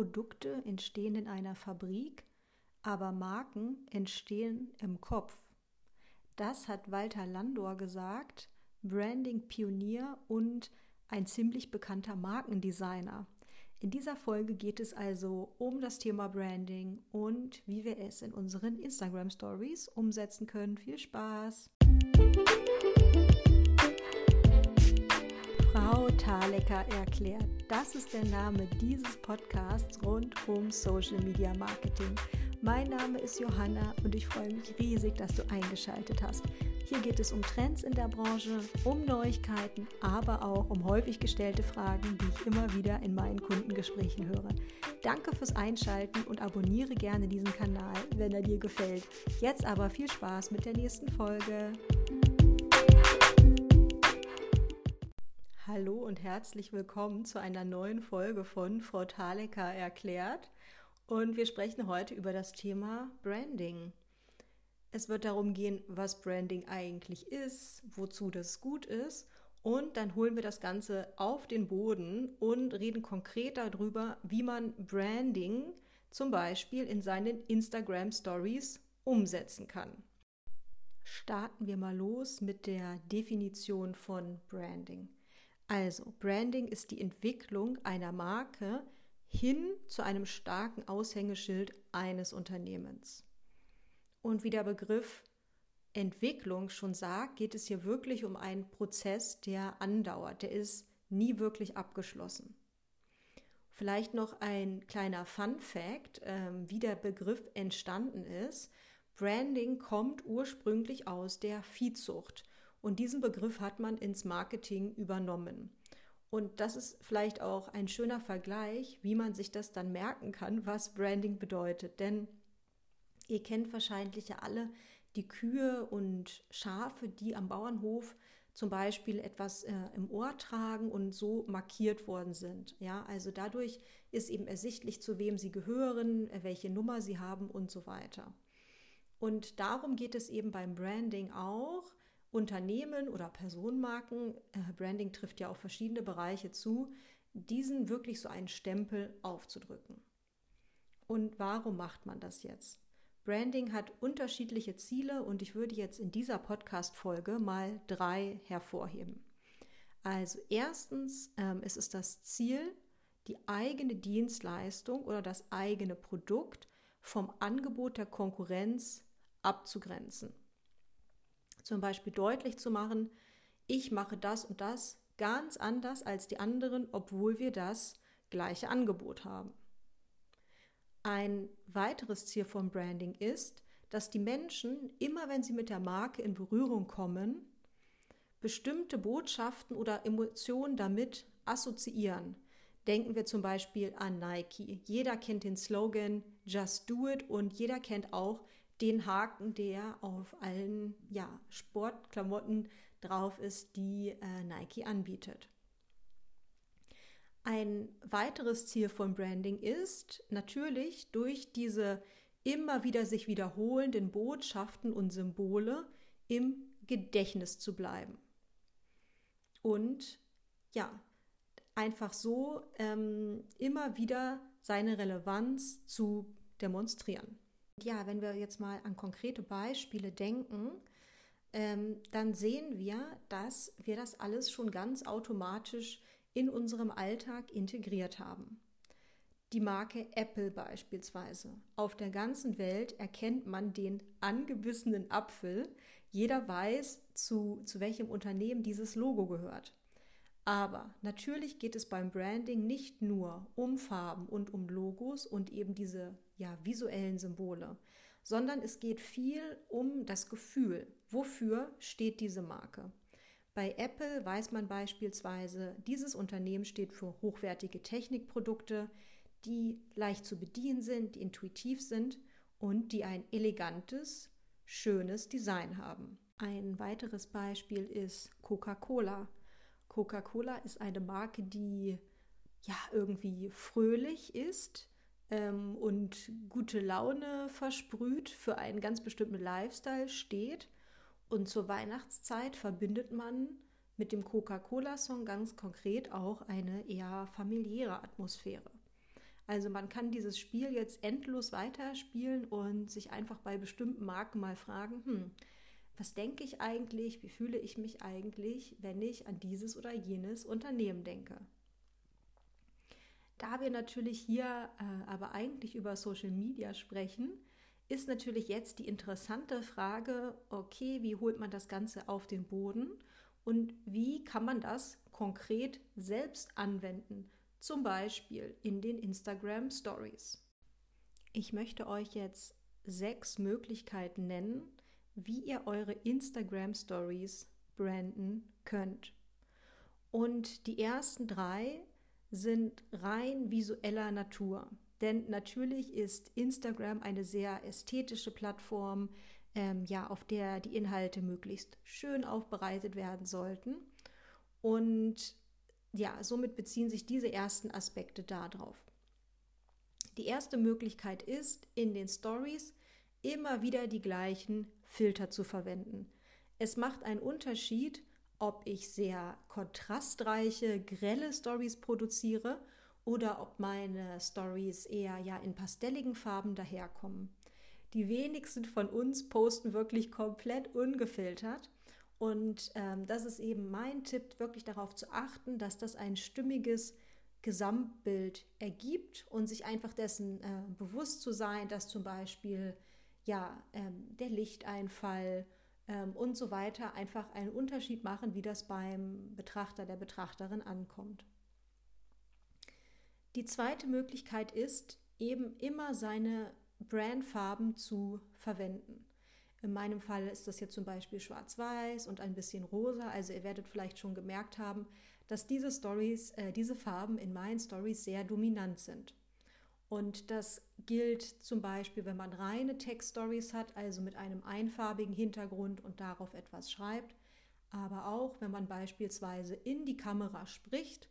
Produkte entstehen in einer Fabrik, aber Marken entstehen im Kopf. Das hat Walter Landor gesagt, Branding-Pionier und ein ziemlich bekannter Markendesigner. In dieser Folge geht es also um das Thema Branding und wie wir es in unseren Instagram Stories umsetzen können. Viel Spaß! Frau Thalecker erklärt. Das ist der Name dieses Podcasts rund um Social Media Marketing. Mein Name ist Johanna und ich freue mich riesig, dass du eingeschaltet hast. Hier geht es um Trends in der Branche, um Neuigkeiten, aber auch um häufig gestellte Fragen, die ich immer wieder in meinen Kundengesprächen höre. Danke fürs Einschalten und abonniere gerne diesen Kanal, wenn er dir gefällt. Jetzt aber viel Spaß mit der nächsten Folge. Hallo und herzlich willkommen zu einer neuen Folge von Frau Thalecker erklärt. Und wir sprechen heute über das Thema Branding. Es wird darum gehen, was Branding eigentlich ist, wozu das gut ist. Und dann holen wir das Ganze auf den Boden und reden konkret darüber, wie man Branding zum Beispiel in seinen Instagram Stories umsetzen kann. Starten wir mal los mit der Definition von Branding. Also, Branding ist die Entwicklung einer Marke, hin zu einem starken Aushängeschild eines Unternehmens. Und wie der Begriff Entwicklung schon sagt, geht es hier wirklich um einen Prozess, der andauert, der ist nie wirklich abgeschlossen. Vielleicht noch ein kleiner Fun fact, äh, wie der Begriff entstanden ist. Branding kommt ursprünglich aus der Viehzucht und diesen Begriff hat man ins Marketing übernommen. Und das ist vielleicht auch ein schöner Vergleich, wie man sich das dann merken kann, was Branding bedeutet. Denn ihr kennt wahrscheinlich ja alle die Kühe und Schafe, die am Bauernhof zum Beispiel etwas äh, im Ohr tragen und so markiert worden sind. Ja, also dadurch ist eben ersichtlich, zu wem sie gehören, äh, welche Nummer sie haben und so weiter. Und darum geht es eben beim Branding auch, Unternehmen oder Personenmarken, äh, Branding trifft ja auf verschiedene Bereiche zu, diesen wirklich so einen Stempel aufzudrücken. Und warum macht man das jetzt? Branding hat unterschiedliche Ziele und ich würde jetzt in dieser Podcast-Folge mal drei hervorheben. Also erstens ähm, ist es das Ziel, die eigene Dienstleistung oder das eigene Produkt vom Angebot der Konkurrenz abzugrenzen zum Beispiel deutlich zu machen, ich mache das und das ganz anders als die anderen, obwohl wir das gleiche Angebot haben. Ein weiteres Ziel von Branding ist, dass die Menschen immer, wenn sie mit der Marke in Berührung kommen, bestimmte Botschaften oder Emotionen damit assoziieren. Denken wir zum Beispiel an Nike. Jeder kennt den Slogan Just Do It und jeder kennt auch den Haken, der auf allen ja, Sportklamotten drauf ist, die äh, Nike anbietet. Ein weiteres Ziel von Branding ist natürlich durch diese immer wieder sich wiederholenden Botschaften und Symbole im Gedächtnis zu bleiben. Und ja, einfach so ähm, immer wieder seine Relevanz zu demonstrieren ja, wenn wir jetzt mal an konkrete Beispiele denken, ähm, dann sehen wir, dass wir das alles schon ganz automatisch in unserem Alltag integriert haben. Die Marke Apple beispielsweise. Auf der ganzen Welt erkennt man den angebissenen Apfel. Jeder weiß, zu, zu welchem Unternehmen dieses Logo gehört. Aber natürlich geht es beim Branding nicht nur um Farben und um Logos und eben diese ja, visuellen Symbole, sondern es geht viel um das Gefühl. Wofür steht diese Marke? Bei Apple weiß man beispielsweise, dieses Unternehmen steht für hochwertige Technikprodukte, die leicht zu bedienen sind, die intuitiv sind und die ein elegantes, schönes Design haben. Ein weiteres Beispiel ist Coca-Cola. Coca-Cola ist eine Marke, die ja irgendwie fröhlich ist ähm, und gute Laune versprüht, für einen ganz bestimmten Lifestyle steht. Und zur Weihnachtszeit verbindet man mit dem Coca-Cola-Song ganz konkret auch eine eher familiäre Atmosphäre. Also man kann dieses Spiel jetzt endlos weiterspielen und sich einfach bei bestimmten Marken mal fragen, hm, was denke ich eigentlich, wie fühle ich mich eigentlich, wenn ich an dieses oder jenes Unternehmen denke. Da wir natürlich hier äh, aber eigentlich über Social Media sprechen, ist natürlich jetzt die interessante Frage, okay, wie holt man das Ganze auf den Boden und wie kann man das konkret selbst anwenden, zum Beispiel in den Instagram Stories. Ich möchte euch jetzt sechs Möglichkeiten nennen, wie ihr eure Instagram Stories branden könnt. Und die ersten drei sind rein visueller Natur. Denn natürlich ist Instagram eine sehr ästhetische Plattform, ähm, ja, auf der die Inhalte möglichst schön aufbereitet werden sollten. Und ja, somit beziehen sich diese ersten Aspekte darauf. Die erste Möglichkeit ist, in den Stories immer wieder die gleichen Filter zu verwenden. Es macht einen Unterschied, ob ich sehr kontrastreiche, grelle Stories produziere oder ob meine Stories eher ja in pastelligen Farben daherkommen. Die wenigsten von uns posten wirklich komplett ungefiltert. Und ähm, das ist eben mein Tipp, wirklich darauf zu achten, dass das ein stimmiges Gesamtbild ergibt und sich einfach dessen äh, bewusst zu sein, dass zum Beispiel ja ähm, der Lichteinfall ähm, und so weiter einfach einen Unterschied machen, wie das beim Betrachter, der Betrachterin ankommt. Die zweite Möglichkeit ist, eben immer seine Brandfarben zu verwenden. In meinem Fall ist das jetzt zum Beispiel schwarz-weiß und ein bisschen rosa. Also ihr werdet vielleicht schon gemerkt haben, dass diese Stories, äh, diese Farben in meinen Stories sehr dominant sind. Und das gilt zum Beispiel, wenn man reine Text-Stories hat, also mit einem einfarbigen Hintergrund und darauf etwas schreibt, aber auch, wenn man beispielsweise in die Kamera spricht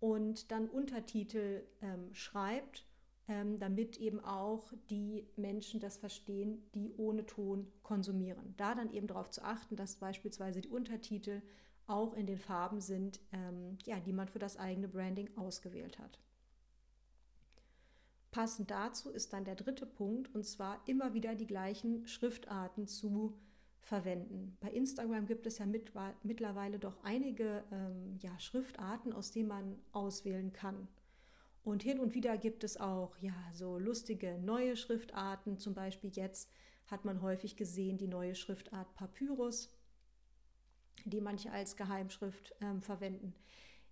und dann Untertitel ähm, schreibt, ähm, damit eben auch die Menschen das verstehen, die ohne Ton konsumieren. Da dann eben darauf zu achten, dass beispielsweise die Untertitel auch in den Farben sind, ähm, ja, die man für das eigene Branding ausgewählt hat. Passend dazu ist dann der dritte Punkt, und zwar immer wieder die gleichen Schriftarten zu verwenden. Bei Instagram gibt es ja mit, mittlerweile doch einige ähm, ja, Schriftarten, aus denen man auswählen kann. Und hin und wieder gibt es auch ja so lustige neue Schriftarten. Zum Beispiel jetzt hat man häufig gesehen die neue Schriftart Papyrus, die manche als Geheimschrift ähm, verwenden.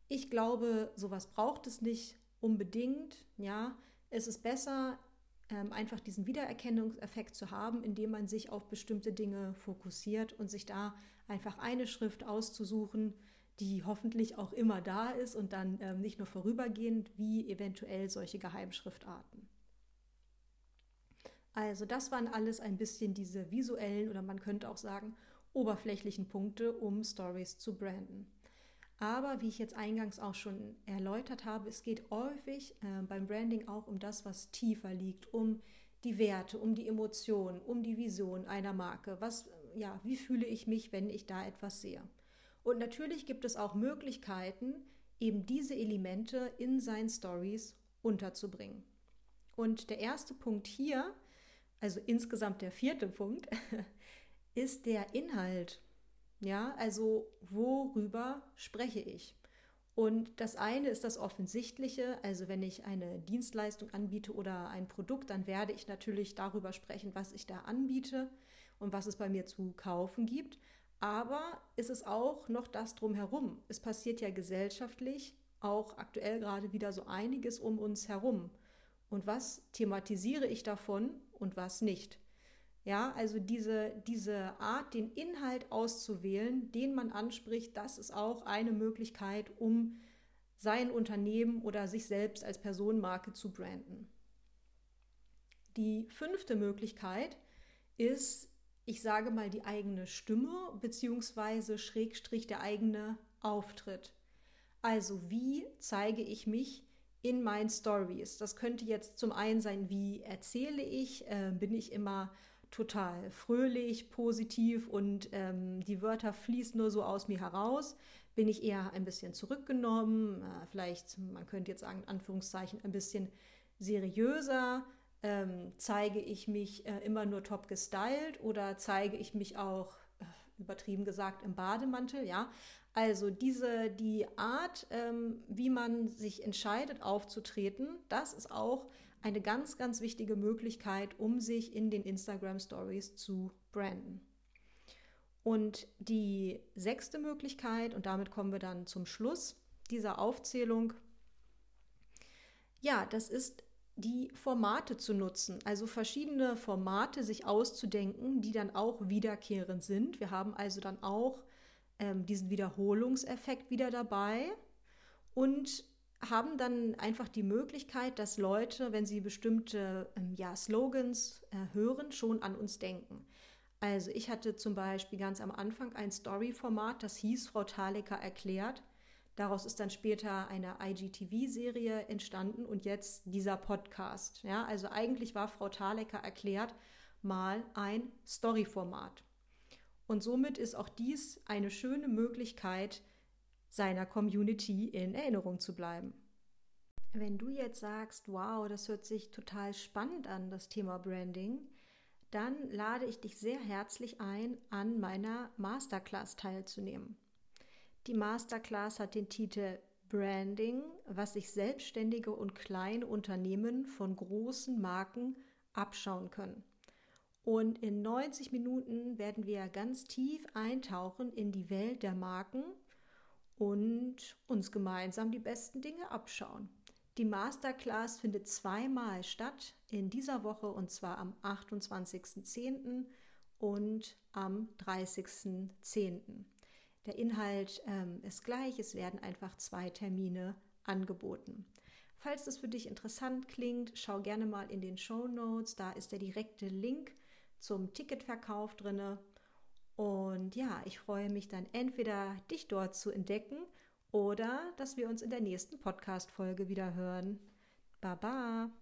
Ich glaube, sowas braucht es nicht unbedingt. Ja, es ist besser, ähm, einfach diesen Wiedererkennungseffekt zu haben, indem man sich auf bestimmte Dinge fokussiert und sich da einfach eine Schrift auszusuchen, die hoffentlich auch immer da ist und dann ähm, nicht nur vorübergehend wie eventuell solche Geheimschriftarten. Also das waren alles ein bisschen diese visuellen oder man könnte auch sagen oberflächlichen Punkte, um Stories zu branden. Aber wie ich jetzt eingangs auch schon erläutert habe, es geht häufig äh, beim Branding auch um das, was tiefer liegt, um die Werte, um die Emotionen, um die Vision einer Marke. Was, ja, wie fühle ich mich, wenn ich da etwas sehe? Und natürlich gibt es auch Möglichkeiten, eben diese Elemente in seinen Stories unterzubringen. Und der erste Punkt hier, also insgesamt der vierte Punkt, ist der Inhalt. Ja, also worüber spreche ich? Und das eine ist das Offensichtliche, also wenn ich eine Dienstleistung anbiete oder ein Produkt, dann werde ich natürlich darüber sprechen, was ich da anbiete und was es bei mir zu kaufen gibt. Aber ist es auch noch das drumherum? Es passiert ja gesellschaftlich auch aktuell gerade wieder so einiges um uns herum. Und was thematisiere ich davon und was nicht? Ja, also diese, diese Art, den Inhalt auszuwählen, den man anspricht, das ist auch eine Möglichkeit, um sein Unternehmen oder sich selbst als Personenmarke zu branden. Die fünfte Möglichkeit ist, ich sage mal, die eigene Stimme beziehungsweise Schrägstrich der eigene Auftritt. Also wie zeige ich mich in meinen Stories? Das könnte jetzt zum einen sein, wie erzähle ich? Äh, bin ich immer total fröhlich, positiv und ähm, die Wörter fließen nur so aus mir heraus. Bin ich eher ein bisschen zurückgenommen, äh, vielleicht, man könnte jetzt sagen, in Anführungszeichen, ein bisschen seriöser? Ähm, zeige ich mich äh, immer nur top gestylt oder zeige ich mich auch äh, übertrieben gesagt im Bademantel? Ja, also diese die Art, ähm, wie man sich entscheidet aufzutreten, das ist auch eine ganz, ganz wichtige Möglichkeit, um sich in den Instagram Stories zu branden. Und die sechste Möglichkeit, und damit kommen wir dann zum Schluss dieser Aufzählung, ja, das ist die Formate zu nutzen, also verschiedene Formate sich auszudenken, die dann auch wiederkehrend sind. Wir haben also dann auch ähm, diesen Wiederholungseffekt wieder dabei und haben dann einfach die Möglichkeit, dass Leute, wenn sie bestimmte ähm, ja, Slogans äh, hören, schon an uns denken. Also ich hatte zum Beispiel ganz am Anfang ein Story-Format, das hieß Frau Thalecker erklärt. Daraus ist dann später eine IGTV-Serie entstanden und jetzt dieser Podcast. Ja, also eigentlich war Frau Thalecker erklärt mal ein Story-Format. Und somit ist auch dies eine schöne Möglichkeit, seiner Community in Erinnerung zu bleiben. Wenn du jetzt sagst, wow, das hört sich total spannend an, das Thema Branding, dann lade ich dich sehr herzlich ein, an meiner Masterclass teilzunehmen. Die Masterclass hat den Titel Branding, was sich selbstständige und kleine Unternehmen von großen Marken abschauen können. Und in 90 Minuten werden wir ganz tief eintauchen in die Welt der Marken und uns gemeinsam die besten Dinge abschauen. Die Masterclass findet zweimal statt in dieser Woche und zwar am 28.10. und am 30.10. Der Inhalt ähm, ist gleich, es werden einfach zwei Termine angeboten. Falls das für dich interessant klingt, schau gerne mal in den Show Notes, da ist der direkte Link zum Ticketverkauf drinne. Und ja, ich freue mich dann entweder dich dort zu entdecken oder dass wir uns in der nächsten Podcast-Folge wieder hören. Baba!